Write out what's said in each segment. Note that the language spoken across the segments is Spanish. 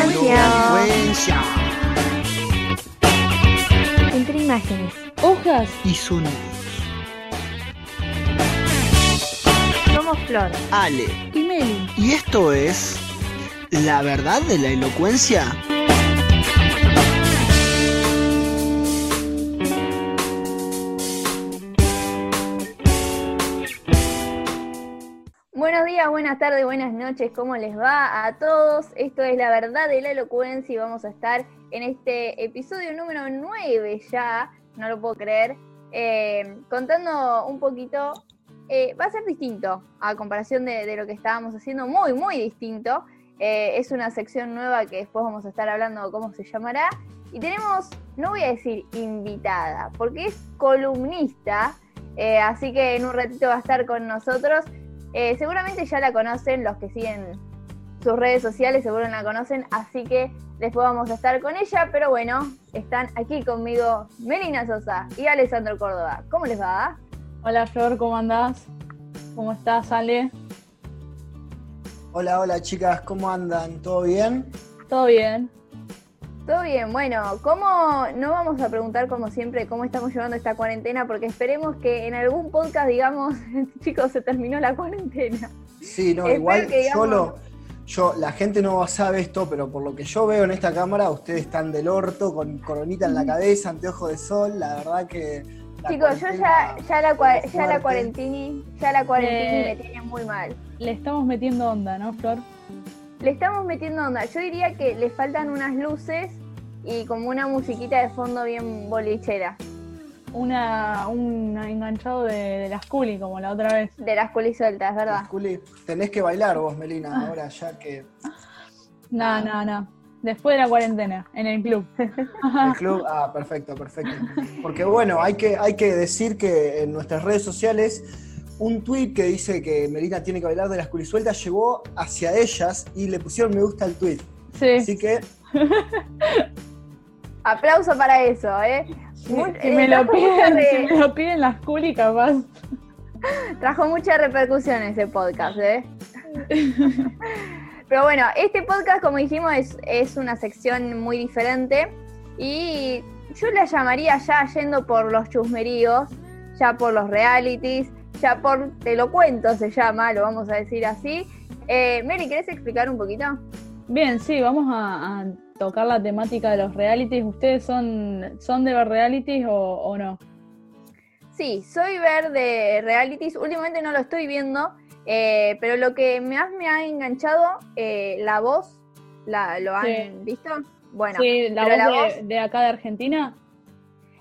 elocuencia. Entre imágenes. Hojas. Y sonidos. Somos Flor. Ale. Y Meli. Y esto es. ¿La verdad de la elocuencia? Buenas tardes, buenas noches, ¿cómo les va a todos? Esto es La Verdad de la Elocuencia y vamos a estar en este episodio número 9 ya, no lo puedo creer, eh, contando un poquito, eh, va a ser distinto a comparación de, de lo que estábamos haciendo, muy, muy distinto. Eh, es una sección nueva que después vamos a estar hablando cómo se llamará. Y tenemos, no voy a decir invitada, porque es columnista, así que en un ratito va a estar con nosotros. Eh, seguramente ya la conocen, los que siguen sus redes sociales seguro la conocen, así que después vamos a estar con ella, pero bueno, están aquí conmigo Melina Sosa y Alessandro Córdoba. ¿Cómo les va? Hola Flor, ¿cómo andás? ¿Cómo estás, Ale? Hola, hola chicas, ¿cómo andan? ¿Todo bien? ¿Todo bien? Todo bien, bueno, ¿cómo no vamos a preguntar como siempre cómo estamos llevando esta cuarentena? Porque esperemos que en algún podcast digamos, chicos, se terminó la cuarentena. Sí, no, Espero igual que, digamos- yo lo, yo, la gente no sabe esto, pero por lo que yo veo en esta cámara, ustedes están del orto, con coronita en la cabeza, anteojo de sol, la verdad que. la Chicos, yo ya, ya la, ya la cuarentini, ya la cuarentini Eh. me tiene muy mal. Le estamos metiendo onda, ¿no, Flor? Le estamos metiendo onda. Yo diría que le faltan unas luces y como una musiquita de fondo bien bolichera. Una, un enganchado de, de las culi, como la otra vez. De las culis sueltas, ¿verdad? Juli, tenés que bailar vos, Melina, ahora ya que No, no, no. Después de la cuarentena, en el club. el club. Ah, perfecto, perfecto. Porque bueno, hay que, hay que decir que en nuestras redes sociales. Un tweet que dice que Melina tiene que bailar de las culisueltas llegó hacia ellas y le pusieron me gusta al tweet. Sí. Así que Aplauso para eso, ¿eh? Muy- si, eh, me lo trajo, mucha piden, re- si me lo piden las culi, capaz. trajo mucha repercusión ese podcast, ¿eh? Pero bueno, este podcast, como dijimos, es, es una sección muy diferente y yo la llamaría ya yendo por los chusmeríos, ya por los realities, ya por Te lo cuento se llama, lo vamos a decir así. Eh, Mary, ¿querés explicar un poquito? Bien, sí, vamos a, a tocar la temática de los realities. ¿Ustedes son, son de ver realities o, o no? Sí, soy ver de realities. Últimamente no lo estoy viendo, eh, pero lo que más me ha enganchado, eh, la voz, la, ¿lo han Sí. visto? Bueno, sí, la voz, la de, de acá de Argentina.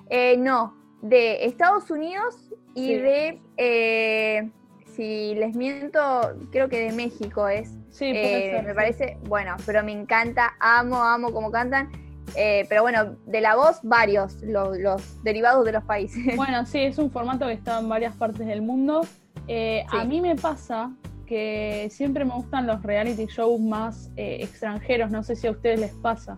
eh, no, de Estados Unidos y Sí. de, eh, si les miento, creo que de México es. Sí, Eh, ser, me sí. parece, bueno, pero me encanta, amo, amo cómo cantan. Eh, pero bueno, de la voz, varios, los, los derivados de los países. Bueno, sí, es un formato que está en varias partes del mundo. Eh, Sí. A mí me pasa que siempre me gustan los reality shows más eh, extranjeros. No sé si a ustedes les pasa.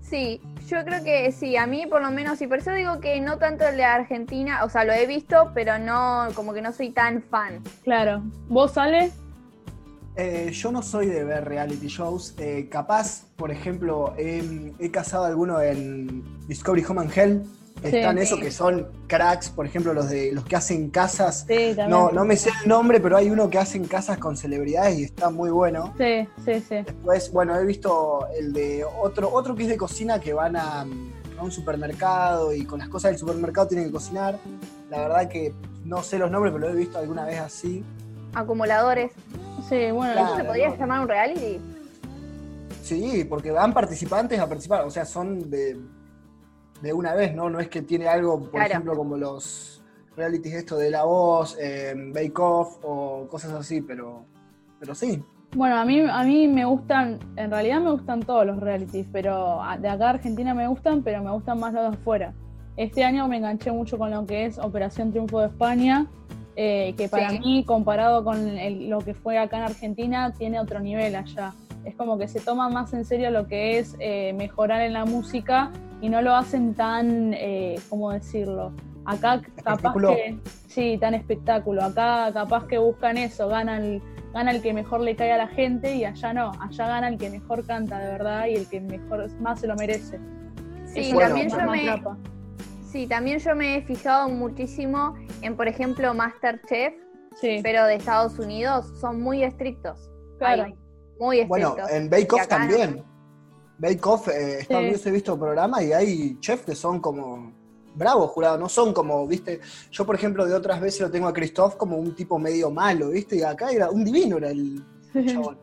Sí, yo creo que sí, a mí por lo menos, y por eso digo que no tanto el de Argentina, o sea, lo he visto, pero no, como que no soy tan fan. Claro. ¿Vos, sale? Eh, yo no soy de ver reality shows. Eh, capaz, por ejemplo, he, he cazado alguno en Discovery Home and Hell. Sí. están Sí. esos que son cracks, por ejemplo, los de los que hacen casas. Sí, también. No, no me sé el nombre, pero hay uno que hacen casas con celebridades y está muy bueno. Sí, sí, sí. Después, bueno, he visto el de otro, otro que es de cocina que van a, a un supermercado y con las cosas del supermercado tienen que cocinar. La verdad que no sé los nombres, pero lo he visto alguna vez así. Acumuladores. Sí, bueno, Claro. ¿Eso se podría no. llamar un reality? Sí, porque van participantes a participar, o sea, son de, de una vez, ¿no? No es que tiene algo, por Claro. ejemplo, como los realities esto de La Voz, eh, Bake Off o cosas así, pero, pero sí. Bueno, a mí, a mí me gustan, en realidad me gustan todos los realities, pero a- de acá de Argentina me gustan, pero me gustan más los de afuera. Este año me enganché mucho con lo que es Operación Triunfo de España, eh, que para Sí. mí, comparado con el- lo que fue acá en Argentina, tiene otro nivel allá. Es como que se toma más en serio lo que es eh, mejorar en la música y no lo hacen tan, eh, ¿cómo decirlo? Acá capaz que, sí, tan espectáculo. Acá capaz que buscan eso, ganan gana el que mejor le cae a la gente y allá no, allá gana el que mejor canta de verdad y el que mejor más se lo merece. Sí, también yo me, sí, también yo me he fijado muchísimo en, por ejemplo, Masterchef, Sí, pero de Estados Unidos, son muy estrictos. claro. Ahí, muy Bueno, estrictos. en Bake Off acá no. También. Bake Off, eh, Estados Sí. Unidos he visto programas y hay chefs que son como bravos jurados, no son como, viste, yo por ejemplo de otras veces lo tengo a Christoph como un tipo medio malo, viste, y acá era un divino era el chabón.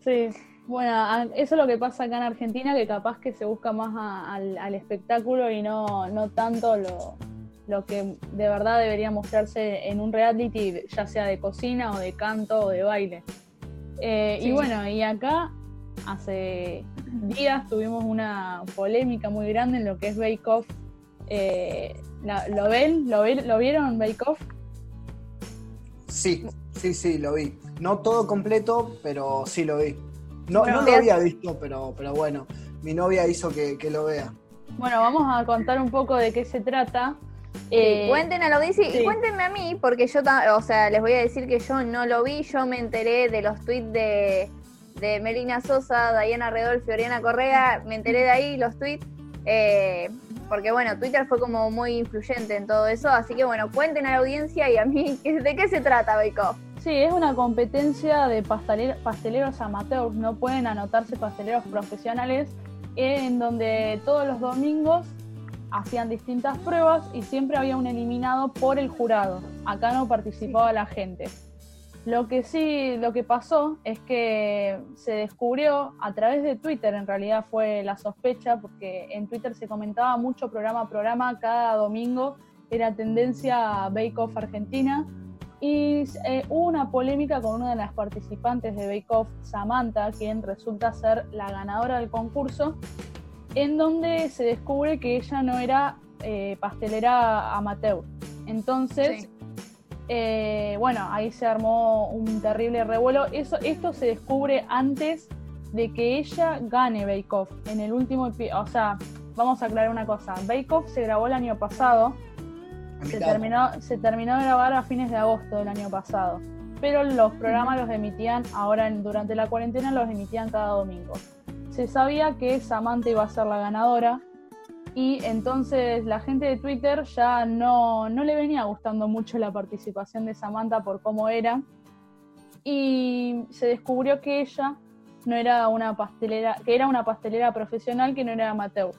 Sí, bueno, eso es lo que pasa acá en Argentina, que capaz que se busca más a- al, al espectáculo y no, no tanto lo, lo que de verdad debería mostrarse en un reality, ya sea de cocina o de canto o de baile. Eh, Sí. Y bueno, y acá hace días tuvimos una polémica muy grande en lo que es Bake Off. Eh, ¿Lo ven? ¿Lo, vi- ¿Lo vieron Bake Off? Sí, sí, sí, lo vi. No todo completo, pero sí lo vi. No, lo había visto, pero, pero bueno, mi novia hizo que, que lo vea. Bueno, vamos a contar un poco de qué se trata. Eh, cuenten a la audiencia sí. y cuéntenme a mí, porque yo, o sea, les voy a decir que yo no lo vi, yo me enteré de los tweets de, de Melina Sosa, Diana Redolfi, Oriana Correa, me enteré de ahí los tweets, eh, porque bueno, Twitter fue como muy influyente en todo eso, así que bueno, cuenten a la audiencia y a mí, ¿de qué se trata Bake Off? Sí, es una competencia de pastelero- pasteleros amateurs, no pueden anotarse pasteleros profesionales, en donde todos los domingos hacían distintas pruebas y siempre había un eliminado por el jurado. Acá no participaba la gente. Lo que sí, lo que pasó es que se descubrió a través de Twitter, en realidad fue la sospecha, porque en Twitter se comentaba mucho programa a programa, cada domingo era tendencia Bake Off Argentina, y eh, hubo una polémica con una de las participantes de Bake Off, Samantha, quien resulta ser la ganadora del concurso, en donde se descubre que ella no era eh, pastelera amateur. Entonces. Eh, bueno, ahí se armó un terrible revuelo. Eso, esto se descubre antes de que ella gane Bake Off. En el último o sea, vamos a aclarar una cosa. Bake Off se grabó el año pasado, se terminó, se terminó de grabar a fines de agosto del año pasado. Pero los programas los emitían ahora durante la cuarentena, los emitían cada domingo. Se sabía que Samantha iba a ser la ganadora y entonces la gente de Twitter ya no, no le venía gustando mucho la participación de Samantha por cómo era. Y se descubrió que ella no era una pastelera, que era una pastelera profesional que no era amateur.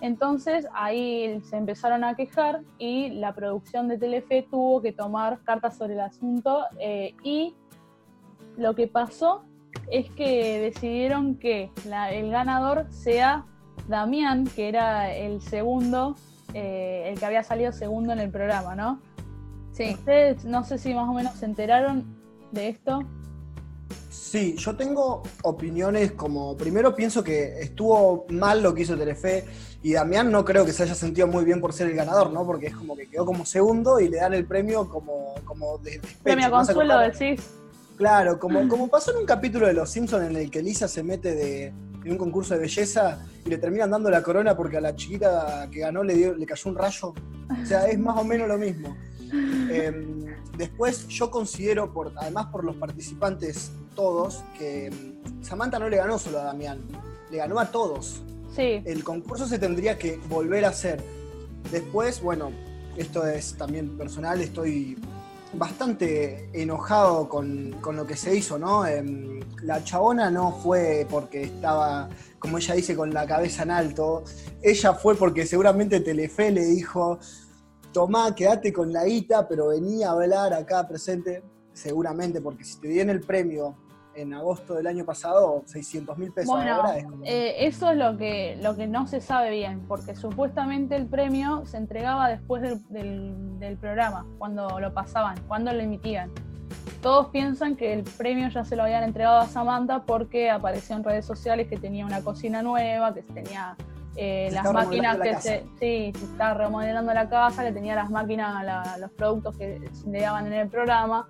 Entonces ahí se empezaron a quejar y la producción de Telefe tuvo que tomar cartas sobre el asunto eh, y lo que pasó es que decidieron que el ganador sea Damián, que era el segundo, eh, el que había salido segundo en el programa, ¿no? Sí. Ustedes no sé si más o menos se enteraron de esto. Sí, yo tengo opiniones como, primero pienso que estuvo mal lo que hizo Telefe y Damián no creo que se haya sentido muy bien por ser el ganador, ¿no? Porque es como que quedó como segundo y le dan el premio como, como de despecho, Premio ¿no? ¿Se Consuelo, decís. Claro, como, como pasó en un capítulo de Los Simpsons en el que Lisa se mete de, en un concurso de belleza y le terminan dando la corona porque a la chiquita que ganó le, dio, le cayó un rayo. O sea, es más o menos lo mismo. Eh, después yo considero, por, además por los participantes todos, que mm, Samantha no le ganó solo a Damián, le ganó a todos. Sí, El concurso se tendría que volver a hacer. Después, bueno, esto es también personal, estoy bastante enojado con, con lo que se hizo, ¿no? Em, la chabona no fue porque estaba, como ella dice, con la cabeza en alto. Ella fue porque seguramente Telefe le dijo, tomá, quédate con la guita, pero venía a hablar acá presente. Seguramente, porque si te dieron el premio en agosto del año pasado, 600 mil pesos Bueno, ahora es como... Eh, eso es lo que, lo que no se sabe bien, porque supuestamente el premio se entregaba después del, del- del programa, cuando lo pasaban, cuando lo emitían. Todos piensan que el premio ya se lo habían entregado a Samantha porque apareció en redes sociales que tenía una cocina nueva, que tenía eh, Se las máquinas que se, sí, se estaba remodelando la casa, que tenía las máquinas, la- los productos que se le daban en el programa.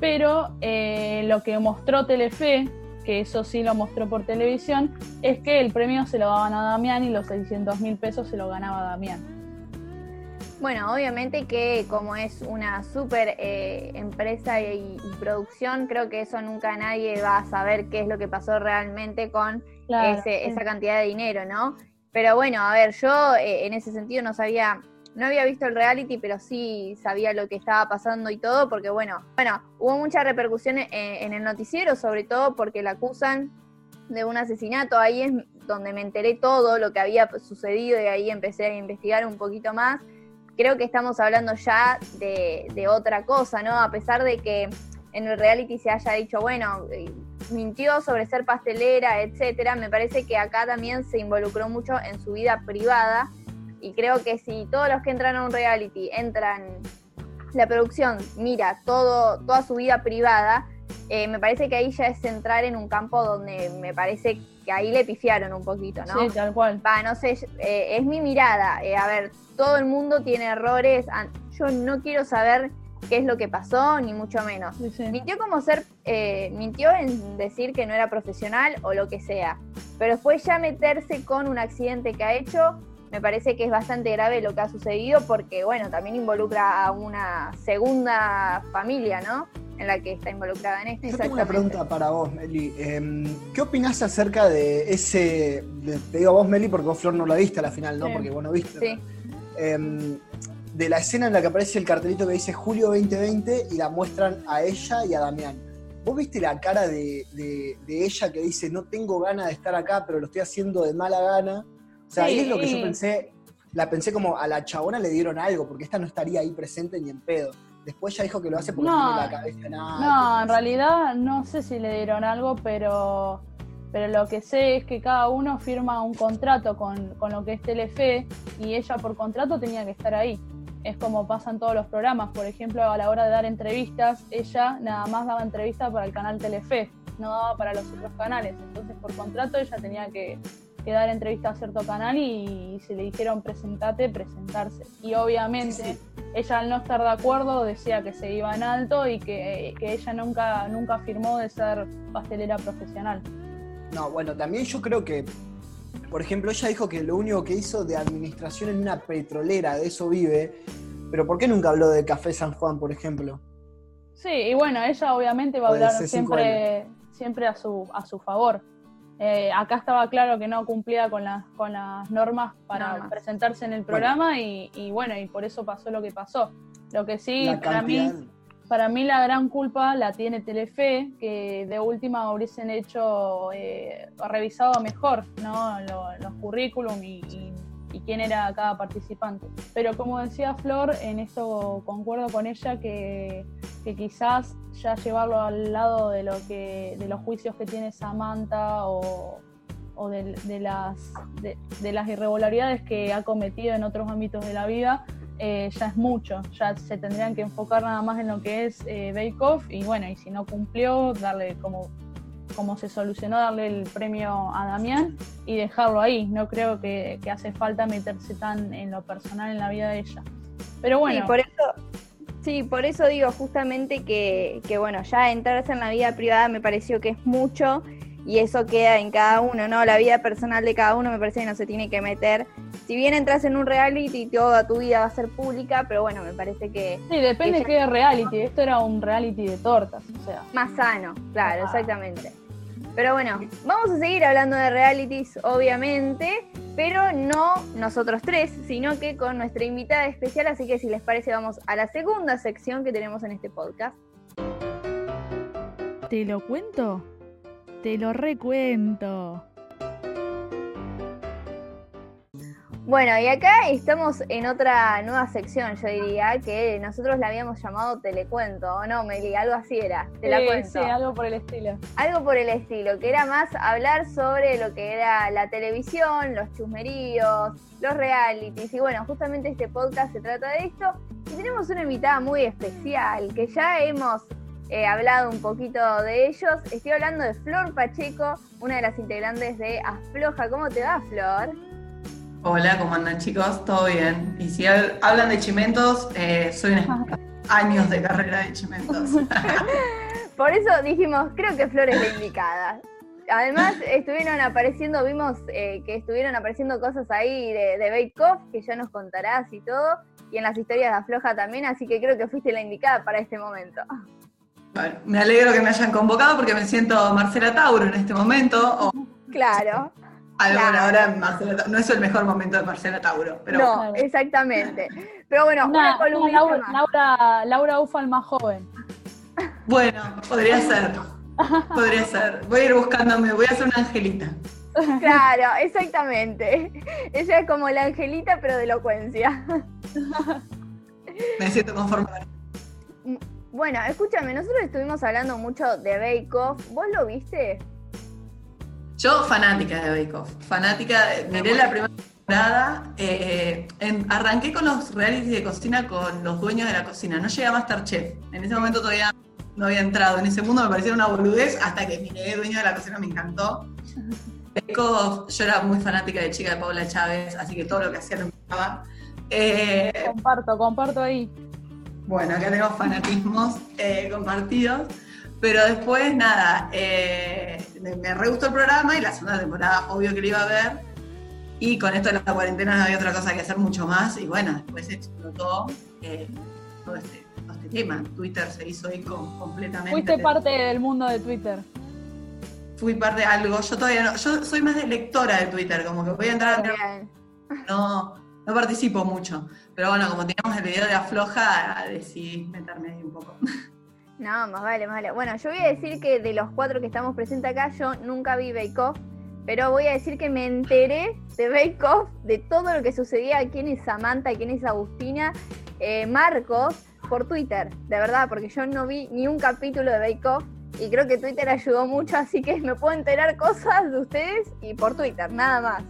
Pero eh, lo que mostró Telefe, que eso sí lo mostró por televisión, es que el premio se lo daban a Damián y los 600 mil pesos se lo ganaba Damián. Bueno, obviamente que como es una súper eh, empresa y, producción, creo que eso nunca nadie va a saber qué es lo que pasó realmente con esa cantidad de dinero, ¿no? Pero bueno, a ver, yo eh, en ese sentido no sabía, no había visto el reality, pero sí sabía lo que estaba pasando y todo, porque bueno, bueno, hubo mucha repercusión en el noticiero, sobre todo porque la acusan de un asesinato. Ahí es donde me enteré todo lo que había sucedido y ahí empecé a investigar un poquito más creo que estamos hablando ya de, otra cosa, ¿no? A pesar de que en el reality se haya dicho, bueno, eh, mintió sobre ser pastelera, etcétera, me parece que acá también se involucró mucho en su vida privada y creo que si todos los que entran a un reality entran, la producción mira todo, toda su vida privada, eh, me parece que ahí ya es entrar en un campo donde me parece que ahí le pifiaron un poquito, ¿no? Sí, tal cual. Va, no sé, eh, es mi mirada. a ver, todo el mundo tiene errores. Yo no quiero saber qué es lo que pasó, ni mucho menos. Mintió como ser, eh, mintió en decir que no era profesional o lo que sea. Pero después ya meterse con un accidente que ha hecho, me parece que es bastante grave lo que ha sucedido porque, bueno, también involucra a una segunda familia, ¿no? En la que está involucrada en esto. Yo tengo una pregunta para vos, Meli. Em, ¿Qué opinás acerca de ese, te digo a vos, Meli, porque vos, Flor, no la viste a la final, ¿no? Porque vos no viste. Sí. Em, de la escena en la que aparece el cartelito que dice Julio 2020 y la muestran a ella y a Damián. ¿Vos viste la cara de, ella que dice, no tengo ganas de estar acá, pero lo estoy haciendo de mala gana? O sea, ahí es lo que yo pensé, la pensé como a la chabona le dieron algo, porque esta no estaría ahí presente ni en pedo. Después ya dijo que lo hace porque no, tiene la cabeza nada. No, en realidad no sé si le dieron algo, pero pero lo que sé es que cada uno firma un contrato con, lo que es Telefe y ella por contrato tenía que estar ahí. Es como pasan todos los programas, por ejemplo, a la hora de dar entrevistas, ella nada más daba entrevistas para el canal Telefe, no daba para los otros canales. Entonces, por contrato, ella tenía que, dar entrevistas a cierto canal y, se le dijeron presentate, presentarse. Y obviamente, ella al no estar de acuerdo decía que se iba en alto y que, que ella nunca, nunca firmó de ser pastelera profesional. No, bueno, también yo creo que, por ejemplo, ella dijo que lo único que hizo de administración en una petrolera, de eso vive, pero ¿por qué nunca habló de Café San Juan, por ejemplo? Sí, y bueno, ella obviamente va a hablar siempre, siempre a su, a su favor. Eh, acá estaba claro que no cumplía con las, con las normas para presentarse en el programa Y, y, bueno, y por eso pasó lo que pasó. Lo que sí, para mí, para mí la gran culpa la tiene Telefe, que de última hubiesen hecho, eh, revisado mejor ¿no? los currículum y, quién era cada participante. Pero como decía Flor, en esto concuerdo con ella que, quizás ya llevarlo al lado de lo que de los juicios que tiene Samantha o, de, las, de las irregularidades que ha cometido en otros ámbitos de la vida, eh, ya es mucho, ya se tendrían que enfocar nada más en lo que es eh, Bake Off y bueno, y si no cumplió, darle como, como se solucionó, darle el premio a Damián y dejarlo ahí. No creo que, hace falta meterse tan en lo personal en la vida de ella. Pero bueno. Sí, por eso, sí, por eso digo justamente que, que bueno, ya entrarse en la vida privada me pareció que es mucho y eso queda en cada uno, ¿no? La vida personal de cada uno me parece que no se tiene que meter. Si bien entras en un reality, toda tu vida va a ser pública, pero bueno, me parece que... Sí, depende de qué reality. Esto era un reality de tortas, o sea. Más sano, claro, exactamente. Pero bueno, vamos a seguir hablando de realities, obviamente, pero no nosotros tres, sino que con nuestra invitada especial, así que si les parece vamos a la segunda sección que tenemos en este podcast. ¿Te lo cuento? Te lo recuento. Bueno, y acá estamos en otra nueva sección, yo diría, que nosotros la habíamos llamado Telecuento, ¿o no, Meli? Algo así era, te la cuento. Sí, algo por el estilo. Algo por el estilo, que era más hablar sobre lo que era la televisión, los chusmeríos, los realities. Y bueno, justamente este podcast se trata de esto. Y tenemos una invitada muy especial, que ya hemos He hablado un poquito de ellos. Estoy hablando de Flor Pacheco, una de las integrantes de Afloja. ¿Cómo te va, Flor? Hola, ¿cómo andan chicos? ¿Todo bien? Y si hablan de chimentos, eh, soy años de carrera de chimentos. Por eso dijimos, creo que Flor es la indicada. Además, estuvieron apareciendo, vimos eh, que estuvieron apareciendo cosas ahí de, de Bake Off, que ya nos contarás y todo. y en las historias de Afloja también, así que creo que fuiste la indicada para este momento. Bueno, me alegro que me hayan convocado porque me siento Marcela Tauro en este momento. o Claro. Algo Claro. ahora Marcela no es el mejor momento de Marcela Tauro, pero no, exactamente. Pero bueno, una, Una, una columnista Laura, más. Laura, Laura Ufal más joven. bueno, podría ser. Podría ser. Voy a ir buscándome, voy a hacer una angelita. Claro, exactamente. Ella es como la angelita, pero de elocuencia. Me siento conforme. Bueno, escúchame, nosotros estuvimos hablando mucho de Bake Off. ¿Vos lo viste? Yo, fanática de Bake Off. Fanática, de- miré la primera temporada. eh, en- arranqué con los realities de cocina con los dueños de la cocina. No llegué a Masterchef. En ese momento todavía no había entrado en ese mundo, me parecía una boludez hasta que miré Dueños de la cocina, me encantó. Bake Off, yo era muy fanática de chica de Paula Chávez, así que todo lo que hacía lo miraba. Eh, Comparto, comparto ahí. bueno, acá tenemos fanatismos eh, compartidos. Pero después, nada, eh, me re gustó el programa y la segunda temporada, obvio que lo iba a ver. Y con esto de la cuarentena no había otra cosa que hacer mucho más. Y bueno, después explotó eh, todo, este, todo este tema. Twitter se hizo eco completamente. Fuiste parte del mundo de Twitter. Fui parte de algo. Yo todavía no. Yo soy más de lectora de Twitter, como que voy a entrar. Bien. No, no participo mucho. Pero bueno, como teníamos el video de Afloja, decidí meterme ahí un poco. No, más vale, más vale. Bueno, yo voy a decir que de los cuatro que estamos presentes acá, yo nunca vi Bake Off, pero voy a decir que me enteré de Bake Off, de todo lo que sucedía, quién es Samantha, quién es Agustina, eh, Marcos, por Twitter, de verdad, porque yo no vi ni un capítulo de Bake Off y creo que Twitter ayudó mucho, así que me puedo enterar cosas de ustedes y por Twitter, nada más.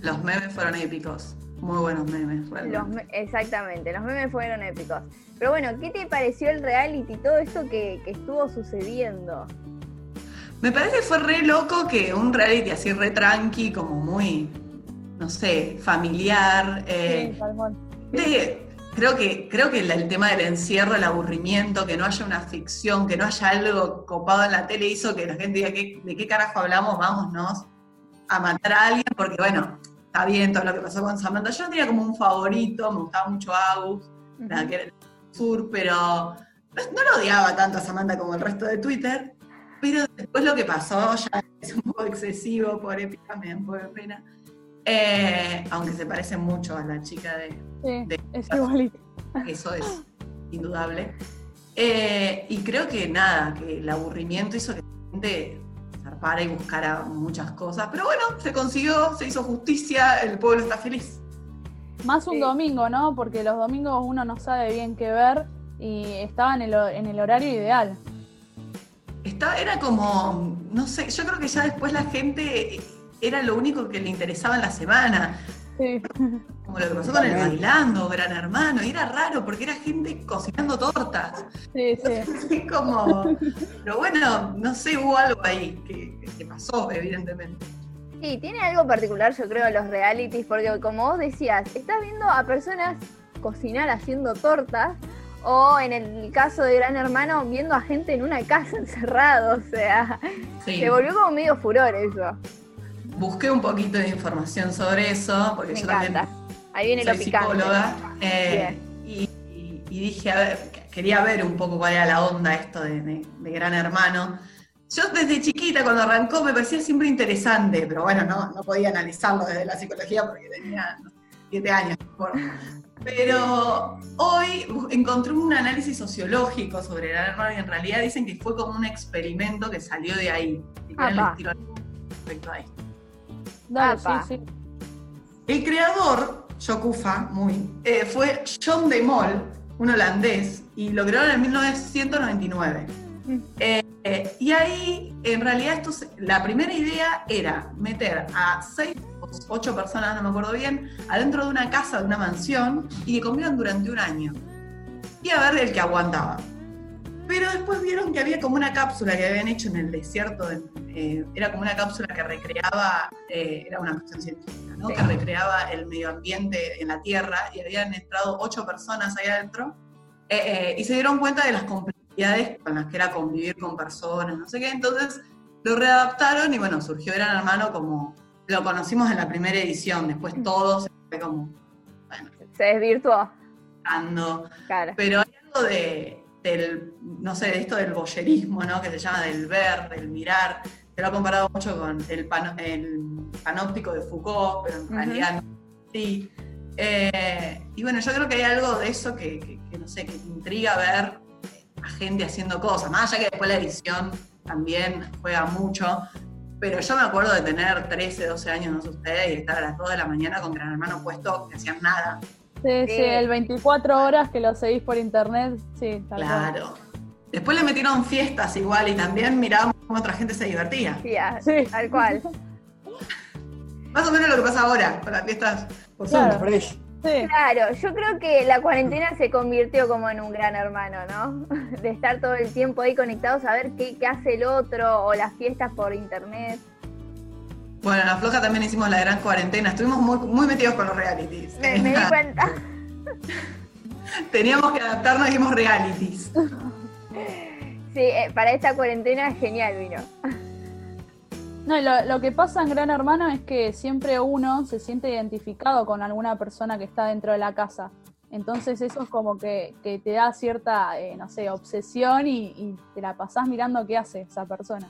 Los memes fueron épicos. Muy buenos memes, realmente. Los me- exactamente, los memes fueron épicos. Pero bueno, ¿qué te pareció el reality todo esto que, que estuvo sucediendo? Me parece que fue re loco que un reality así re tranqui, como muy, no sé, familiar. eh, Sí, de- creo que, creo que el, el tema del encierro, el aburrimiento, que no haya una ficción, que no haya algo copado en la tele, hizo que la gente diga, ¿qué- ¿de qué carajo hablamos? Vámonos a matar a alguien, porque bueno, está bien todo lo que pasó con Samantha. Yo tenía como un favorito, me gustaba mucho Agus, la que era el sur, pero no, no lo odiaba tanto a Samantha como el resto de Twitter. Pero después lo que pasó ya es un poco excesivo, pobre pica, me da un poco de pena. Eh, aunque se parece mucho a la chica de, Sí, de- es igualito. eso es indudable. Eh, y creo que nada, que el aburrimiento hizo que la gente zarpara y buscara muchas cosas. Pero bueno, se consiguió, se hizo justicia, el pueblo está feliz. Más un Sí. domingo, ¿no? Porque los domingos uno no sabe bien qué ver y estaba en el, en el horario ideal. Estaba, era como, no sé, yo creo que ya después la gente era lo único que le interesaba en la semana. Sí. Como lo que pasó con el bailando, Gran Hermano, y era raro porque era gente cocinando tortas. Sí, sí. Así como, pero bueno, no sé, hubo algo ahí que, que pasó, evidentemente. Sí, tiene algo particular, yo creo, los realities, porque como vos decías, estás viendo a personas cocinar haciendo tortas, o en el caso de Gran Hermano, viendo a gente en una casa encerrado, o sea, Sí. se volvió como medio furor eso. Busqué un poquito de información sobre eso, porque Me yo encanta. también Ahí viene soy lo picante. psicóloga. eh, y, y- y dije, a ver, quería ver un poco cuál era la onda esto de, de- de Gran Hermano. Yo desde chiquita, cuando arrancó, me parecía siempre interesante, pero bueno, no, no podía analizarlo desde la psicología porque tenía siete años. acuerdo. Pero hoy encontré un análisis sociológico sobre Gran Hermano y en realidad dicen que fue como un experimento que salió de ahí. Y que respecto a esto. Dale, Apa. sí, sí. El creador, Jokufa, muy, eh, fue John de Mol, un holandés, y lo crearon en 1999. Mm. Eh, eh, y ahí, en realidad, esto se- la primera idea era meter a seis o ocho personas, no me acuerdo bien, adentro de una casa, de una mansión, y que convivan durante un año. Y a ver el que aguantaba. Pero después vieron que había como una cápsula que habían hecho en el desierto, eh, era como una cápsula que recreaba, eh, era una cuestión científica, ¿no? Sí. que recreaba el medio ambiente en la Tierra, y habían entrado ocho personas ahí adentro, eh, y se dieron cuenta de las complejidades con las que era convivir con personas, no sé qué, entonces lo readaptaron y bueno, surgió Gran Hermano como lo conocimos en la primera edición, después todos fue como, bueno, Se desvirtuó. Claro. Pero hay algo de, del, no sé, de esto del boyerismo, ¿no? Que se llama del ver, del mirar. Se lo ha comparado mucho con el, panóptico de Foucault, pero en realidad no así. Eh, y bueno, yo creo que hay algo de eso que, que- que, no sé, que te intriga ver a gente haciendo cosas. Más allá que después la edición también juega mucho. Pero yo me acuerdo de tener 13, 12 años, no sé ustedes, y estar a las 2 de la mañana con Gran Hermano puesto, que hacían nada. Sí, sí, el 24 horas que lo seguís por internet, sí, tal cual. Claro. Después le metieron fiestas igual y también mirábamos cómo otra gente se divertía. Sí, a- Sí. tal cual. Más o menos lo que pasa ahora con las fiestas por Zoom. Claro. Fresh. Sí, Claro, yo creo que la cuarentena se convirtió como en un gran hermano, ¿no? De estar todo el tiempo ahí conectados a ver qué, qué hace el otro o las fiestas por internet. Bueno, en la floja también hicimos la gran cuarentena. Estuvimos muy, muy metidos con los realities. Me, me di cuenta. Teníamos que adaptarnos y dijimos realities. Sí, eh, para esta cuarentena genial vino. No, y lo, lo que pasa en Gran Hermano es que siempre uno se siente identificado con alguna persona que está dentro de la casa. Entonces eso es como que, que te da cierta, eh, no sé, obsesión y, y te la pasás mirando qué hace esa persona.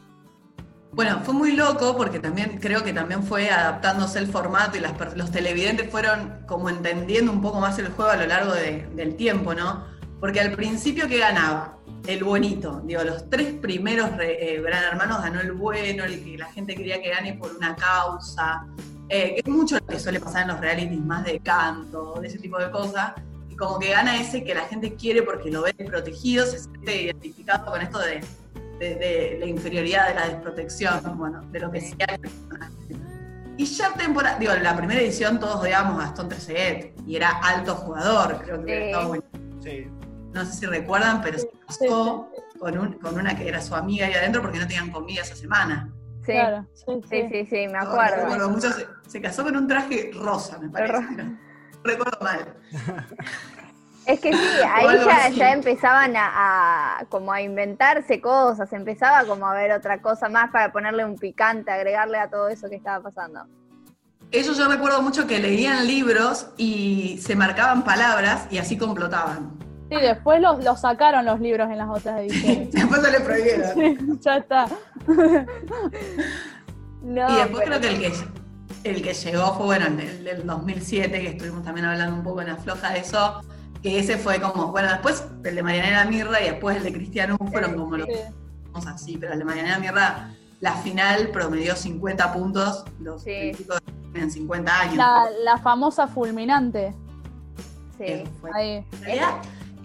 Bueno, fue muy loco porque también creo que también fue adaptándose el formato y las los televidentes fueron como entendiendo un poco más el juego a lo largo de- del tiempo, ¿no? Porque al principio, ¿qué ganaba? El bonito. Digo, los tres primeros eh, Gran Hermanos ganó el bueno, el que la gente quería que gane por una causa. eh, que es mucho lo que suele pasar en los realities más de canto, de ese tipo de cosas. Y como que gana ese que la gente quiere porque lo ve protegido, se siente identificado con esto de de, de la inferioridad, de la desprotección, bueno, de lo que sea el personaje. Y ya temporada, digo, en la primera edición todos odiábamos a Gastón Trezeguet y era alto jugador, creo que Sí. estaba bueno. Sí. No sé si recuerdan, pero se casó con, un- con una que era su amiga ahí adentro porque no tenían comida esa semana. Sí, Claro, sí, sí. sí, sí, sí, me No, acuerdo. recuerdo mucho, se, se casó con un traje rosa, me parece. No recuerdo mal. Es que sí, ahí ya, empezaban a, a como a inventarse cosas, empezaba como a ver otra cosa más para ponerle un picante, agregarle a todo eso que estaba pasando. Ellos yo recuerdo mucho que leían libros y se marcaban palabras y así complotaban. Sí, después los, los sacaron los libros en las otras ediciones. Después se le prohibieron. Sí, ya está. No, Y después pero- creo que el que, el que llegó fue, bueno, el del, del 2007, que estuvimos también hablando un poco en la floja de eso, que ese fue como, bueno, después el de Marianela Mirra y después el de Cristiano fueron como los Sí. vimos así, pero el de Marianela Mirra, la final promedió 50 puntos, los Sí. chicos tienen 50 años. La, la famosa fulminante. sí. Eh, Ahí. En realidad,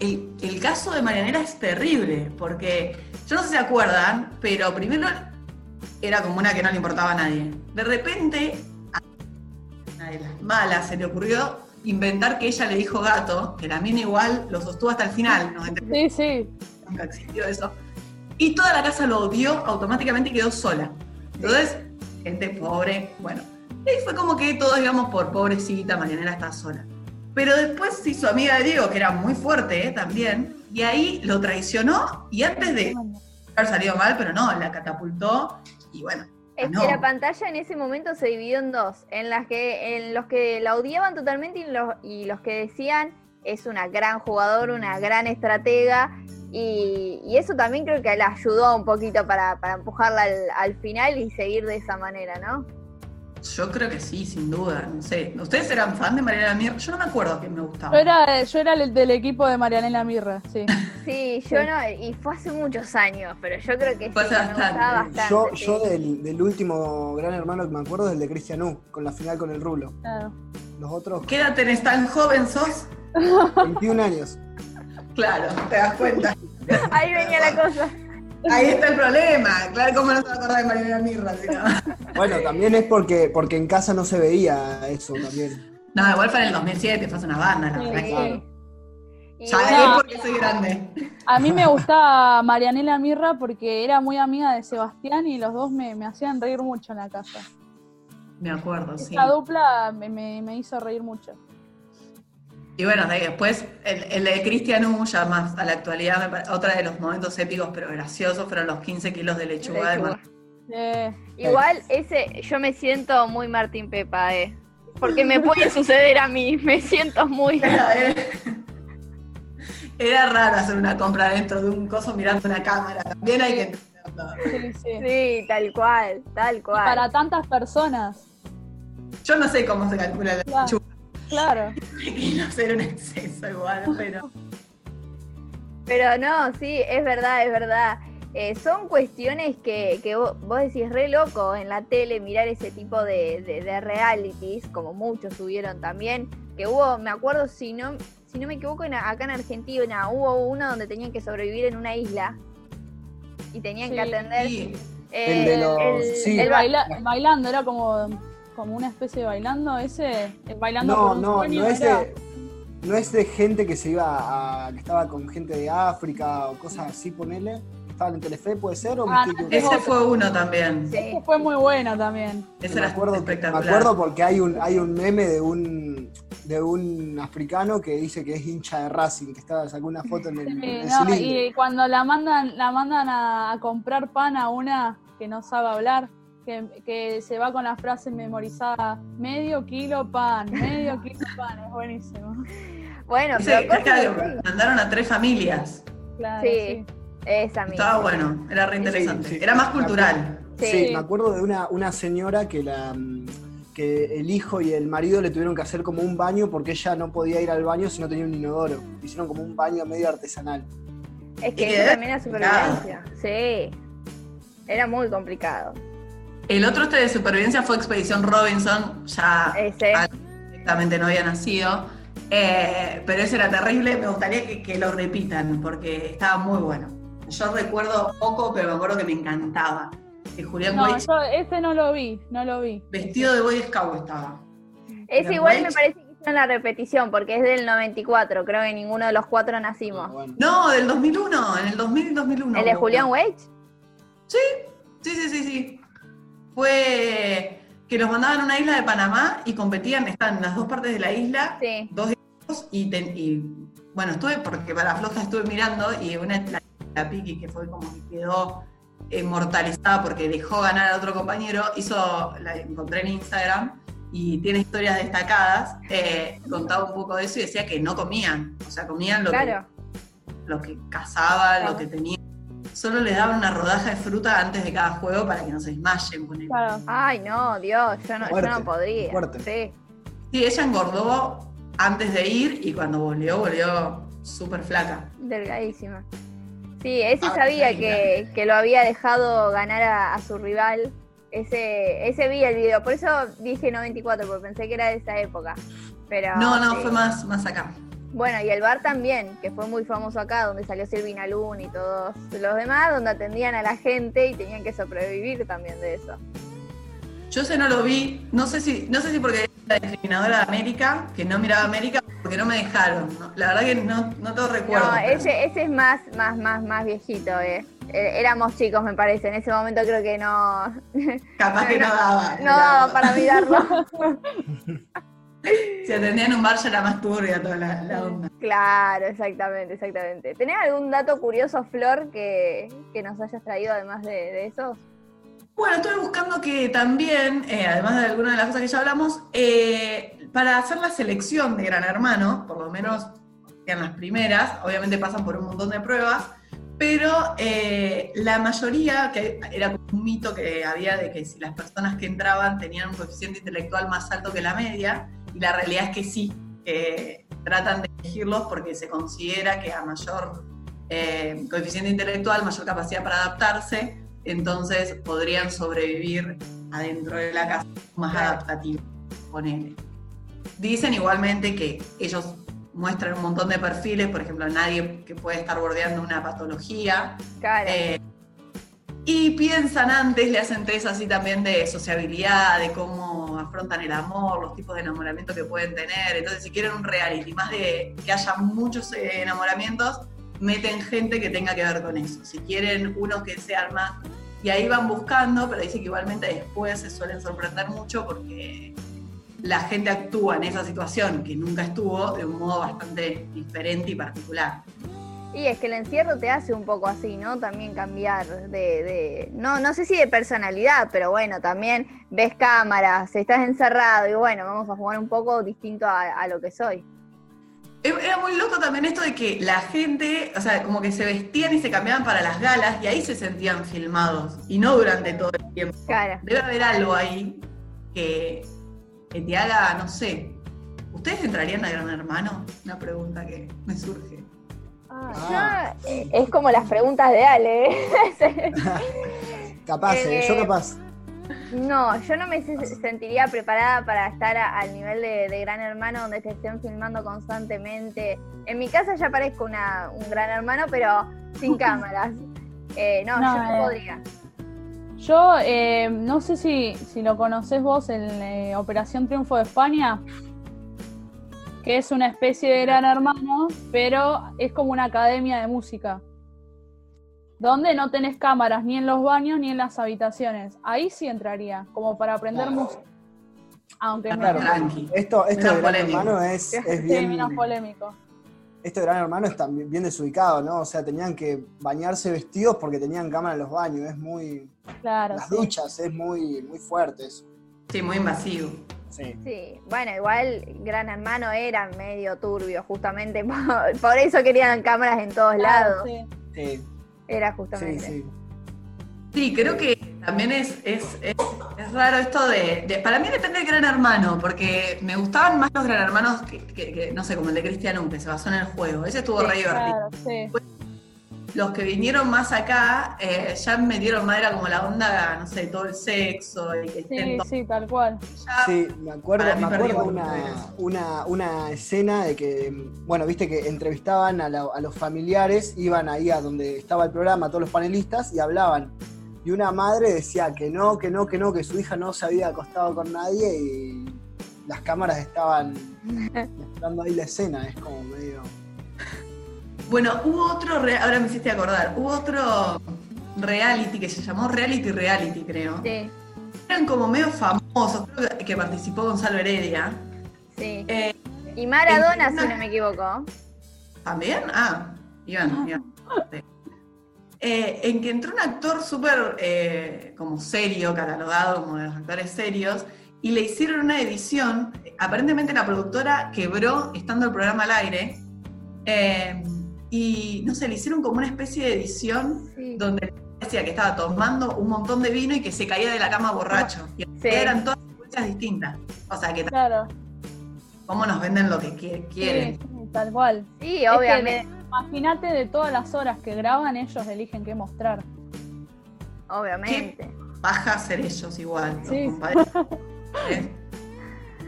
el, el caso de Marianela es terrible, porque yo no sé si se acuerdan, pero primero era como una que no le importaba a nadie. De repente, a una de las malas se le ocurrió inventar que ella le dijo gato, que la mina igual lo sostuvo hasta el final, no Sí, sí. nunca existió eso. Y toda la casa lo odió automáticamente y quedó sola. Entonces, gente pobre, bueno. Y fue como que todos íbamos por pobrecita, Marianela está sola. Pero después se hizo amiga de Diego, que era muy fuerte ¿eh? también, y ahí lo traicionó y antes de haber salido mal, pero no, la catapultó y bueno. Es no. que la pantalla en ese momento se dividió en dos, en las que, en los que la odiaban totalmente y los, y los que decían es una gran jugadora, una gran estratega, y, y eso también creo que la ayudó un poquito para, para empujarla al, al final y seguir de esa manera, ¿no? Yo creo que sí, sin duda, no sé. ¿Ustedes eran fan de Marianela Mir? Yo no me acuerdo quién me gustaba. Yo era, yo era el del equipo de Marianela Mirra, sí. Sí, yo no, y fue hace muchos años, pero yo creo que Fue sí, hace me gustaba bastante. bastante. Yo, sí. yo del, del último gran hermano que me acuerdo es el de Cristian U, con la final con el Rulo. Claro. Los otros, ¿Qué edad tenés tan joven sos? 21 años. Claro, te das cuenta. Ahí venía la cosa. Ahí está el problema. Claro, ¿cómo no se va a acordar de Marianela Mirra? si no? Bueno, también es porque, porque en casa no se veía eso también. No, igual fue en el 2007, fue hace una banda, la Sí, verdad que- Y Ya es porque soy grande. A mí me gustaba Marianela Mirra porque era muy amiga de Sebastián y los dos me, me hacían reír mucho en la casa. Me acuerdo, sí. Esa dupla me, me- me hizo reír mucho. Y bueno, después el, el de Cristian U, ya más a la actualidad, me otra de los momentos épicos pero graciosos fueron los 15 kilos de lechuga de Lechuga. Mar- Eh, Igual ese, yo me siento muy Martín Pepa, eh. Porque me puede suceder a mí, me siento muy. Eh, Era raro hacer una compra dentro de un coso mirando una cámara. También hay que entenderlo. Sí, sí. Sí, tal cual, tal Y cual. para tantas personas. Yo no sé cómo se calcula la Claro. Claro. Y no ser un exceso igual, pero. Pero no, sí, es verdad, es verdad. Eh, son cuestiones que, que vos, vos decís re loco en la tele mirar ese tipo de, de- de realities, como muchos tuvieron también, que hubo, me acuerdo, si no, si no me equivoco, en- acá en Argentina hubo uno donde tenían que sobrevivir en una isla y tenían que atender Sí, eh, El de los- el- sí. el El ba- baila- bailando, era como, como una especie de bailando, ese, el bailando No, por un no, sueño, no es de, no es de gente que se iba a, que estaba con gente de África o cosas así, ponele. Estaban en Telefe, puede ser, o me Ah, no, ese fue uno también. Sí. Ese fue muy bueno también. Ese me era acuerdo, me espectacular. acuerdo porque hay un, hay un meme de un de un africano que dice que es hincha de Racing, que estaba, sacó una foto en el, en Sí, el no, cilindro. y cuando la mandan, la mandan a, a comprar pan a una que no sabe hablar, que, que se va con la frase memorizada, medio kilo pan, medio kilo pan, es buenísimo. Bueno, pero cosas claro, así. mandaron a tres familias. Claro, Sí. sí. Esa misma. Estaba bueno, era re interesante. Sí, sí. Era más cultural. Sí. Sí, me acuerdo de una, una señora que la que el hijo y el marido le tuvieron que hacer como un baño porque ella no podía ir al baño si no tenía un inodoro. Hicieron como un baño medio artesanal. Es que eso también era supervivencia. Sí. Era muy complicado. El otro este de supervivencia fue Expedición Robinson, ya Ese. Directamente no había nacido. Eh, pero ese era terrible, me gustaría que, que lo repitan, porque estaba muy bueno. Yo recuerdo poco, pero me acuerdo que me encantaba. Que Julián No, Weich, yo ese no lo vi, no lo vi. vestido de Boy Scout estaba. Ese Pero igual me parece que hicieron la repetición porque es del 94. Creo que ninguno de los cuatro nacimos. Bueno. No, del 2001, en el 2000 y 2001. ¿El de Julián. Weich? Sí, sí, sí, sí. Fue que los mandaban a una isla de Panamá y competían, estaban en las dos partes de la isla, Sí. dos equipos y, ten- y, bueno, estuve porque para floja estuve mirando y una la, la Piki que fue como que quedó inmortalizada porque dejó ganar a otro compañero, hizo, la encontré en Instagram y tiene historias destacadas, eh, contaba un poco de eso y decía que no comían, o sea, comían lo Claro. que lo que cazaban, Claro. lo que tenían. Solo les daban una rodaja de fruta antes de cada juego para que no se desmayen. ponele. Claro. Ay, no, Dios, yo no, yo no podría. fuerte. Sí. Sí, ella engordó antes de ir y cuando volvió, volvió súper flaca. Delgadísima. Sí, ese Ah, sabía que, que lo había dejado ganar a, a su rival. Ese, ese vi el video, por eso dije 94, porque pensé que era de esa época. Pero, No, no, sí. fue más, más acá. Bueno, y el bar también, que fue muy famoso acá, donde salió Silvina Luna y todos los demás, donde atendían a la gente y tenían que sobrevivir también de eso. Yo ese no lo vi, no sé si, no sé si porque era la discriminadora de América, que no miraba América, porque no me dejaron. ¿no? La verdad que no, no todo recuerdo. No, pero- ese, ese es más, más, más, más viejito, eh. Eh, Éramos chicos, me parece. En ese momento creo que no, Capaz que no daba. no daba para mirarlo. Si atendían un bar ya era más turbia toda la, la onda. claro, exactamente, exactamente. ¿Tenés algún dato curioso, Flor, que, que nos hayas traído además de, de esos? Bueno, estuve buscando que también, eh, además de algunas de las cosas que ya hablamos, eh, para hacer la selección de Gran Hermano, por lo menos en las primeras, obviamente pasan por un montón de pruebas, pero eh, la mayoría, que era un mito que había de que si las personas que entraban tenían un coeficiente intelectual más alto que la media, y la realidad es que sí, que tratan de elegirlos porque se considera que a mayor eh, coeficiente intelectual, mayor capacidad para adaptarse, entonces podrían sobrevivir adentro de la casa más Claro. adaptativos, ponele. Dicen igualmente que ellos muestran un montón de perfiles, por ejemplo, nadie que puede estar bordeando una patología, Claro. eh, y piensan antes, le hacen test así también de sociabilidad, de cómo afrontan el amor, los tipos de enamoramiento que pueden tener. Entonces, si quieren un reality, más de que haya muchos eh, enamoramientos, meten gente que tenga que ver con eso. Si quieren unos que sean más... Y ahí van buscando, pero dice que igualmente después se suelen sorprender mucho porque la gente actúa en esa situación que nunca estuvo de un modo bastante diferente y particular. Y es que el encierro te hace un poco así, ¿no? También cambiar de, de- no, no sé si de personalidad, pero bueno, también ves cámaras, estás encerrado y bueno, vamos a jugar un poco distinto a, a lo que soy. Era muy loco también esto de que la gente, o sea, como que se vestían y se cambiaban para las galas y ahí se sentían filmados y no durante todo el tiempo. Claro. Debe haber algo ahí que, que te haga, no sé. ¿Ustedes entrarían a Gran Hermano? Una pregunta que me surge. Ah, eh, es como las preguntas de Ale. capaz, eh, yo Eh, capaz. No, yo no me se- sentiría preparada para estar a- al nivel de, de Gran Hermano donde te estén filmando constantemente. En mi casa ya parezco una, un Gran Hermano, pero sin cámaras. Eh, no, No, yo no eh. podría. Yo eh, no sé si, si lo conocés vos en eh, Operación Triunfo de España, que es una especie de gran hermano, pero es como una academia de música, donde no tenés cámaras ni en los baños ni en las habitaciones. Ahí sí entraría, como para aprender Claro. música. Aunque me Claro. Tranqui. Esto, esto Menos de Gran polémico. Hermano es, Sí, es sí, bien. menos polémico. Esto de Gran Hermano está bien bien desubicado, ¿no? O sea, tenían que bañarse vestidos porque tenían cámara en los baños. Es muy. Claro. Las sí. duchas, es muy, muy fuerte eso. Sí, muy invasivo. Sí. Sí, bueno, igual Gran Hermano era medio turbio, justamente por, por eso querían cámaras en todos Claro, lados. sí. Sí, Era justamente. sí. Sí, creo que también es, es, es, es raro esto de, de- Para mí depende del Gran Hermano, porque me gustaban más los Gran Hermanos que, que- que, no sé, como el de Cristian Un, que se basó en el juego. Ese estuvo re divertido. Claro, sí. Los que vinieron más acá eh, ya me dieron madera como la onda, no sé, todo el sexo y que Sí, sí, tal cual. ya. Sí, me acuerdo, me acuerdo una, una, una escena de que, bueno, viste que entrevistaban a, la- a los familiares, iban ahí a donde estaba el programa, todos los panelistas, y hablaban. Y una madre decía que no, que no, que no, que su hija no se había acostado con nadie y las cámaras estaban mostrando ahí la escena, es como medio... Bueno, hubo otro, ahora me hiciste acordar, hubo otro reality que se llamó Reality Reality, creo. Sí, Eran como medio famosos, creo que- participó Gonzalo Heredia. sí. Eh, Y Maradona, en- si no me equivoco. ¿También? Ah, iban, iban. Sí. Eh, en que entró un actor súper eh, como serio, catalogado como de los actores serios, y le hicieron una edición. Aparentemente la productora quebró estando el programa al aire. eh, y no sé, le hicieron como una especie de edición Sí. donde decía que estaba tomando un montón de vino y que se caía de la cama borracho. Y Sí. eran todas fechas distintas. O sea, que Claro. cómo nos venden lo que quieren. sí, tal cual. Sí, Es obviamente. Imagínate de todas las horas que graban, ellos eligen qué mostrar. Obviamente. baja ser ellos igual, Sí. ¿Eh?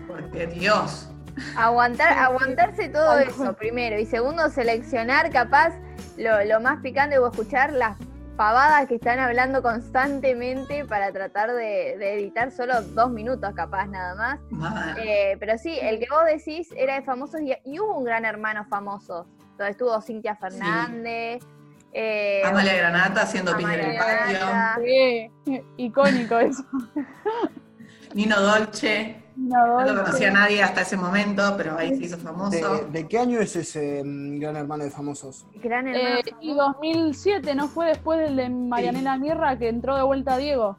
Porque Dios. Aguantar, aguantarse todo eso primero. Y segundo, seleccionar capaz lo, lo más picante o escuchar las pavadas que están hablando constantemente para tratar de, de editar solo dos minutos capaz nada más. Eh, pero sí, el que vos decís era de famosos y, y hubo un gran hermano famoso. Donde estuvo Cintia Fernández. eh, Amalia Granata haciendo pis en el patio. Sí, icónico eso. Nino Dolce. No, No conocía a nadie hasta ese momento, pero ahí se hizo ¿De, famoso. de qué año es ese mm, Gran Hermano de Famosos? gran hermano. Eh, y 2007, ¿no fue después del de Marianela Mirra que entró de vuelta Diego?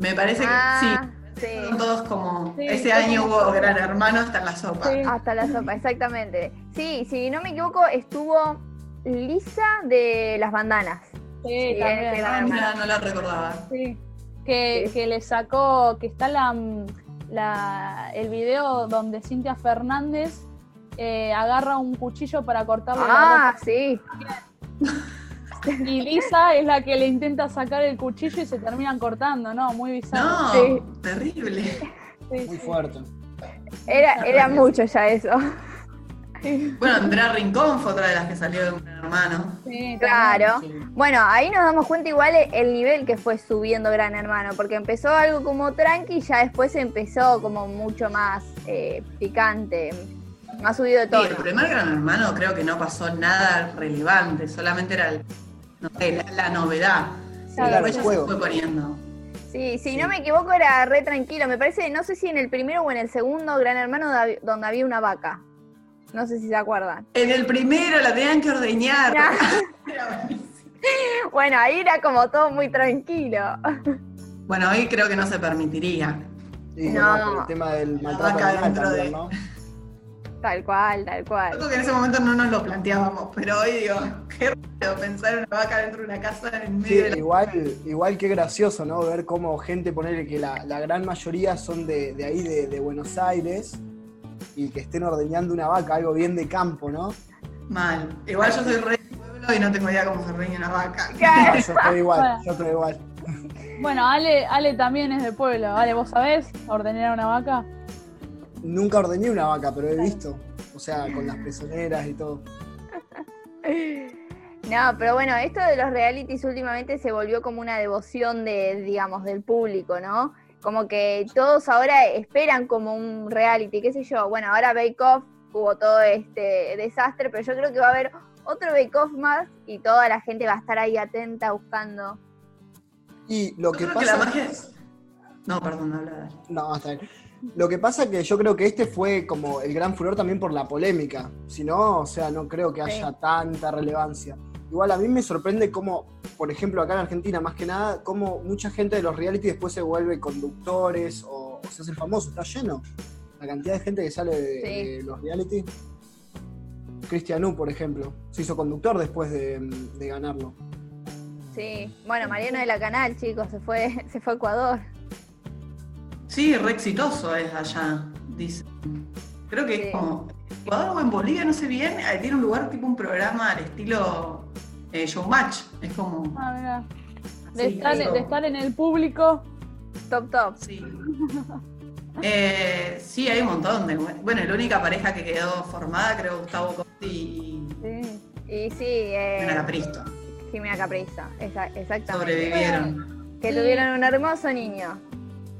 Me parece que Ah, sí. sí. Son todos como. Sí, ese sí. año hubo Gran Hermano hasta la sopa. Sí. Hasta la sopa, exactamente. Sí, si no me equivoco, estuvo Lisa de las bandanas. Sí, Sí, también. Ah, mira, no la recordaba. Sí. Que, Sí. que le sacó, que está la, la- el video donde Cintia Fernández eh, agarra un cuchillo para cortarle Ah, sí. la ropa. Y Lisa es la que le intenta sacar el cuchillo y se terminan cortando, ¿no? Muy bizarro. No, Sí. terrible. Sí, Muy sí. fuerte. Era, era mucho ya eso. Bueno, Andrea Rincón fue otra de las que salió de un Gran Hermano. Sí, Claro. Sí. Bueno, ahí nos damos cuenta igual el- el nivel que fue subiendo Gran Hermano, porque empezó algo como tranqui y ya después empezó como mucho más eh, picante, más subido de Sí, tono. el primer Gran Hermano creo que no pasó nada relevante, solamente era el- no sé, la, la novedad. Claro, Después el ya juego. se fue poniendo. Sí, si no me equivoco era re tranquilo. Me parece, no sé si en el primero o en el segundo Gran Hermano donde había una vaca. No sé si se acuerdan. En el primero la tenían que ordeñar. Bueno, ahí era como todo muy tranquilo. Bueno, hoy creo que no se permitiría. Sí, No. el tema del maltrato animal dentro de- ¿no? Tal cual, tal cual. Creo que en ese momento no nos lo planteábamos, pero hoy digo, qué raro pensar en una vaca dentro de una casa en Sí, medio de la... igual, igual que gracioso, ¿no? Ver cómo gente, ponerle que la, la gran mayoría son de, de ahí, de, de Buenos Aires, y que estén ordeñando una vaca, algo bien de campo, ¿no? Mal. Igual yo soy rey del pueblo y no tengo idea cómo se reña una vaca. No, yo estoy igual, Bueno. yo estoy igual. Bueno, Ale, Ale también es de pueblo. Ale, ¿vos sabés ordenar una vaca? Nunca ordeñé una vaca, pero he visto. O sea, con las pezoneras y todo. No, pero bueno, esto de los realities últimamente se volvió como una devoción de, digamos, del público, ¿no? Como que todos ahora esperan como un reality, qué sé yo. Bueno, ahora Bake Off hubo todo este desastre, pero yo creo que va a haber otro Bake Off más y toda la gente va a estar ahí atenta buscando. Y lo Yo que creo pasa. que la magia es... No, perdón, habla, dale. No, está bien. Lo que pasa que yo creo que este fue como el gran furor también por la polémica. Si no, o sea, no creo que haya Sí. tanta relevancia. Igual a mí me sorprende cómo, por ejemplo, acá en Argentina más que nada, cómo mucha gente de los reality después se vuelve conductores o, o se hace famoso. Está lleno. La cantidad de gente que sale de, Sí. de los reality. Cristian U, por ejemplo, se hizo conductor después de, de ganarlo. Sí. Bueno, Mariano de la Canal, chicos, se fue, se fue a Ecuador. Sí, re exitoso es allá, dice. Creo que Sí. es como... Ecuador o en Bolivia, no sé bien, eh, tiene un lugar tipo un programa al estilo eh, Showmatch. Es como... Ah, mira. De, Sí, estar, de estar en el público. Top, top. Sí. Eh, sí, hay un montón de... Bueno, la única pareja que quedó formada, creo, Gustavo Costi y Sí. Y sí, eh, Jimena Capristo. Jimena Caprisa, esa- exactamente. Sobrevivieron. Que tuvieron un hermoso niño.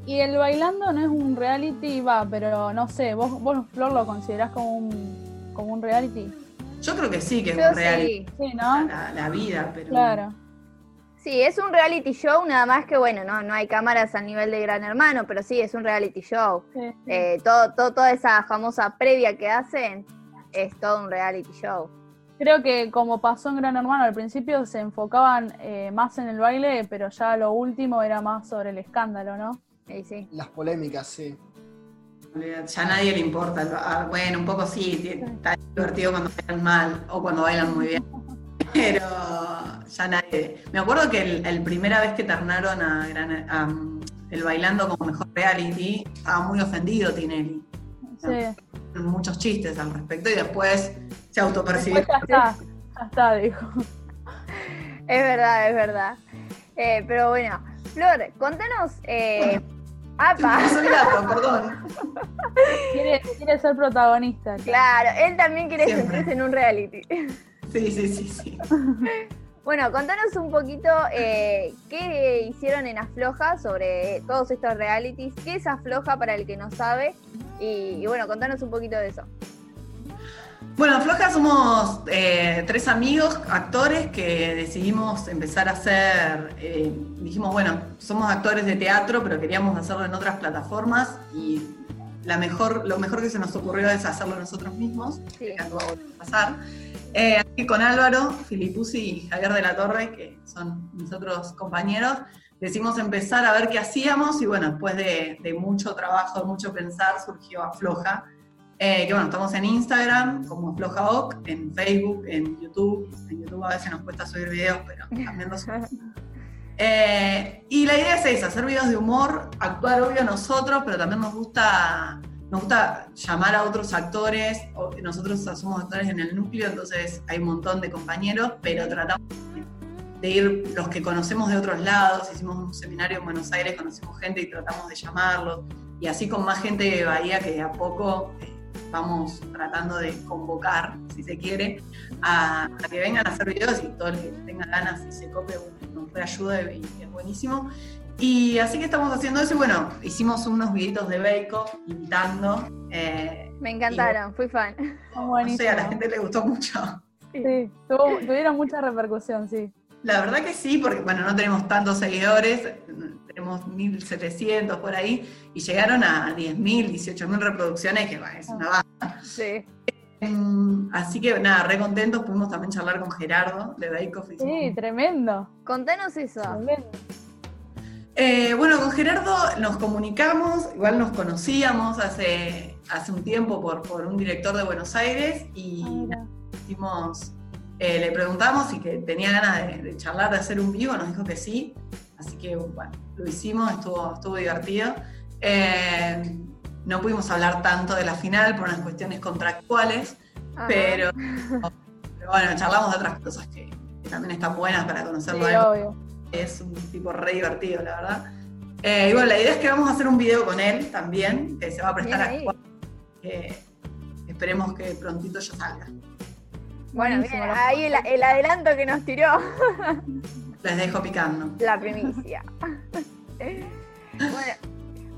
Y el bailando no es un reality, va, pero no sé, vos, vos Flor lo considerás como un, como un reality. Yo creo que sí, que es Yo un reality. sí. Sí, ¿no? La, la vida, pero... Claro. Sí, es un reality show, nada más que bueno, no, no hay cámaras al nivel de Gran Hermano, pero sí, es un reality show. Sí, sí. Eh, todo, todo, toda esa famosa previa que hacen es todo un reality show. Creo que como pasó en Gran Hermano, al principio se enfocaban eh, más en el baile, pero ya lo último era más sobre el escándalo, ¿no? Sí. Las polémicas, sí. Ya a nadie le importa. Ah, Bueno, un poco sí, está divertido cuando bailan mal o cuando bailan muy bien. Pero ya nadie. Me acuerdo que el, el primera vez que ternaron a, um, el bailando como mejor reality, estaba muy ofendido Tinelli. Sí. Muchos chistes al respecto y después se autopercibió. Después ya está, ya está, dijo. Es verdad, es verdad. Eh, pero bueno, Flor, contanos. Eh, apa, Soy gato, perdón. Quiere, quiere ser protagonista. claro, él también quiere sentirse en un reality. Sí, sí, sí, sí. Bueno, contanos un poquito eh, qué hicieron en Afloja sobre todos estos realities, qué es Afloja para el que no sabe, y, y bueno, contanos un poquito de eso. Bueno, Floja somos eh, tres amigos, actores, que decidimos empezar a hacer, eh, dijimos, bueno, somos actores de teatro, pero queríamos hacerlo en otras plataformas y la mejor, lo mejor que se nos ocurrió es hacerlo nosotros mismos, Sí. que acaba de pasar. Eh, aquí con Álvaro, Filipuzzi y Javier de la Torre, que son mis otros compañeros, decidimos empezar a ver qué hacíamos y bueno, después de, de mucho trabajo, mucho pensar, surgió Afloja. Eh, que bueno, estamos en Instagram como FlojaOc, en Facebook, en YouTube. En YouTube a veces nos cuesta subir videos, pero también los subimos. Eh, y la idea es esa, hacer videos de humor, actuar obvio nosotros, pero también nos gusta, nos gusta llamar a otros actores. Nosotros somos actores en el núcleo, entonces hay un montón de compañeros, pero tratamos de- de ir los que conocemos de otros lados. Hicimos un seminario en Buenos Aires, conocimos gente y tratamos de llamarlos. Y así con más gente de Bahía que de a poco eh, vamos tratando de convocar, si se quiere, a, a que vengan a hacer videos y todo el que tenga ganas y se cope nos reayuda y, y es buenísimo. Y así que estamos haciendo eso y bueno, hicimos unos videitos de Bake Off invitando. eh, Me encantaron, fui fan. No sé, a la gente le gustó mucho. Sí, tuvo- tuvieron mucha repercusión, sí. La verdad que sí, porque bueno, no tenemos tantos seguidores, tenemos 1700 por ahí, y llegaron a 10.000, 18.000 reproducciones, que bueno, es una baja. Sí. Em, Así que nada, re contentos, pudimos también charlar con Gerardo de Bake Off. Sí, tremendo. Contanos eso. tremendo. Eh, bueno, con Gerardo nos comunicamos, igual nos conocíamos hace, hace un tiempo por, por un director de Buenos Aires y Ah, mira. hicimos, eh, le preguntamos si que tenía ganas de, de charlar, de hacer un vivo, nos dijo que sí, así que bueno, lo hicimos, estuvo, estuvo divertido. Eh, no pudimos hablar tanto de la final por unas cuestiones contractuales, Ajá. pero, pero bueno, charlamos de otras cosas que, que también están buenas para conocerlo Sí, obvio. Es un tipo re divertido, la verdad. Eh, y bueno, la idea es que vamos a hacer un video con él también, que se va a prestar a que esperemos que prontito ya salga. Bueno, la- ahí el, el adelanto que nos tiró Les dejo picando. la primicia. bueno,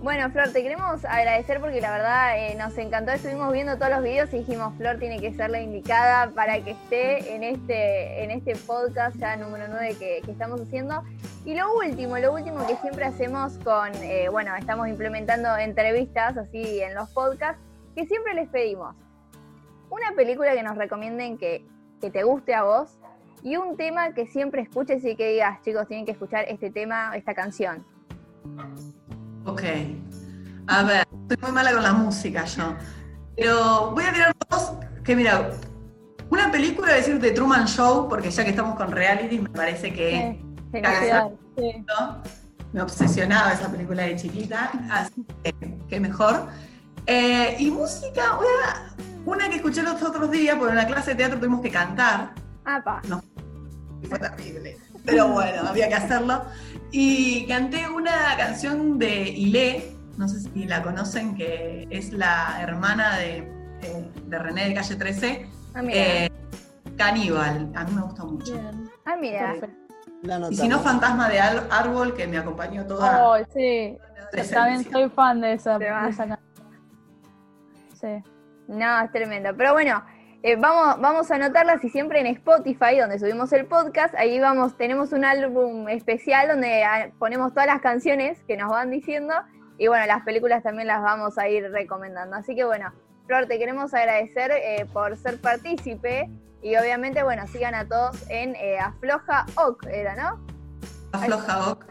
bueno, Flor, te queremos agradecer porque la verdad eh, nos encantó. Estuvimos viendo todos los videos y dijimos, Flor tiene que ser la indicada para que esté en este, en este podcast ya número 9 que, que estamos haciendo. Y lo último, lo último que siempre hacemos con, eh, bueno, estamos implementando entrevistas así en los podcasts, que siempre les pedimos una película que nos recomienden que, que te guste a vos y un tema que siempre escuches y que digas, chicos, tienen que escuchar este tema, esta canción. Ok. A ver, estoy muy mala con la música yo. Pero voy a tirar dos que mira, una película voy a decir de Truman Show, porque ya que estamos con reality, me parece que Sí, Genial. sí. ¿no? me obsesionaba esa película de chiquita, así que qué mejor. Eh, y música, voy a- una que escuché los otros días, porque en la clase de teatro tuvimos que cantar, Apa. y fue terrible. Pero bueno, había que hacerlo. Y canté una canción de Ilé, no sé si la conocen, que es la hermana de, eh, de René de Calle 13, Ah, mira. eh, Caníbal. A mí me gusta mucho. Bien. ah, mira. Y si no. Fantasma de Árbol, que me acompañó toda Oh, sí. También soy fan de esa, de esa canción. Sí. No, es tremendo. Pero bueno, eh, vamos, vamos a anotarlas y siempre en Spotify, donde subimos el podcast, ahí vamos, tenemos un álbum especial donde ah, ponemos todas las canciones que nos van diciendo y bueno, las películas también las vamos a ir recomendando. Así que bueno, Flor, te queremos agradecer eh, por ser partícipe y obviamente, bueno, sigan a todos en eh, Afloja Oc, era, ¿no? Afloja Oc.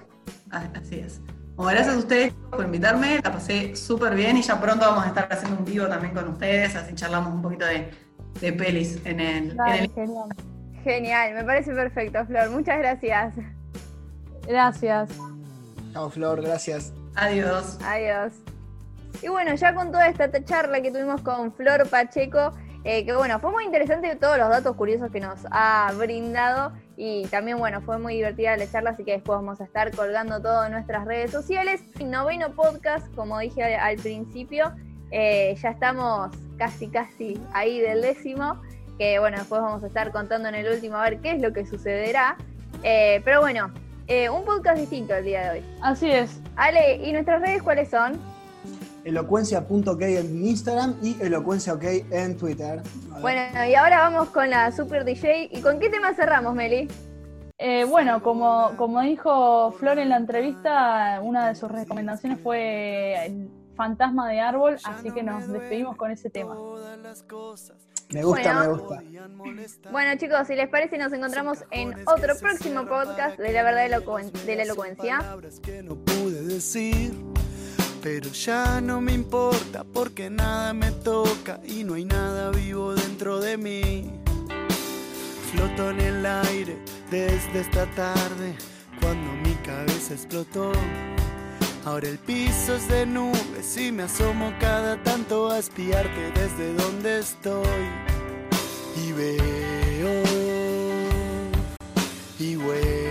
Así es. Bueno, gracias a ustedes por invitarme, la pasé súper bien y ya pronto vamos a estar haciendo un vivo también con ustedes, así charlamos un poquito de, de pelis en el, en el genial. Genial, me parece perfecto, Flor. Muchas gracias. Gracias. Chao, Flor, gracias. Adiós. Adiós. Y bueno, ya con toda esta charla que tuvimos con Flor Pacheco, eh, que bueno, fue muy interesante todos los datos curiosos que nos ha brindado y también bueno, fue muy divertida la charla, así que después vamos a estar colgando todo en nuestras redes sociales. Noveno podcast, como dije al, principio, eh, ya estamos casi casi ahí del décimo, que bueno, después vamos a estar contando en el último a ver qué es lo que sucederá. Eh, pero bueno, un podcast distinto el día de hoy. Así es. Ale, ¿y nuestras redes cuáles son? Elocuencia.ok en Instagram y elocuenciaok en Twitter. Bueno, y ahora vamos con la Super DJ. ¿Y con qué tema cerramos, Meli? Eh, bueno, como, como dijo Flor en la entrevista, una de sus recomendaciones fue el fantasma de árbol, así que nos despedimos con ese tema. me gusta, bueno. me gusta. Bueno, chicos, si les parece, nos encontramos en otro próximo podcast de la verdad de la elocuencia. Pero ya no me importa porque nada me toca y no hay nada vivo dentro de mí. Floto en el aire desde esta tarde cuando mi cabeza explotó. Ahora el piso es de nubes y me asomo cada tanto a espiarte desde donde estoy. Y veo y huelo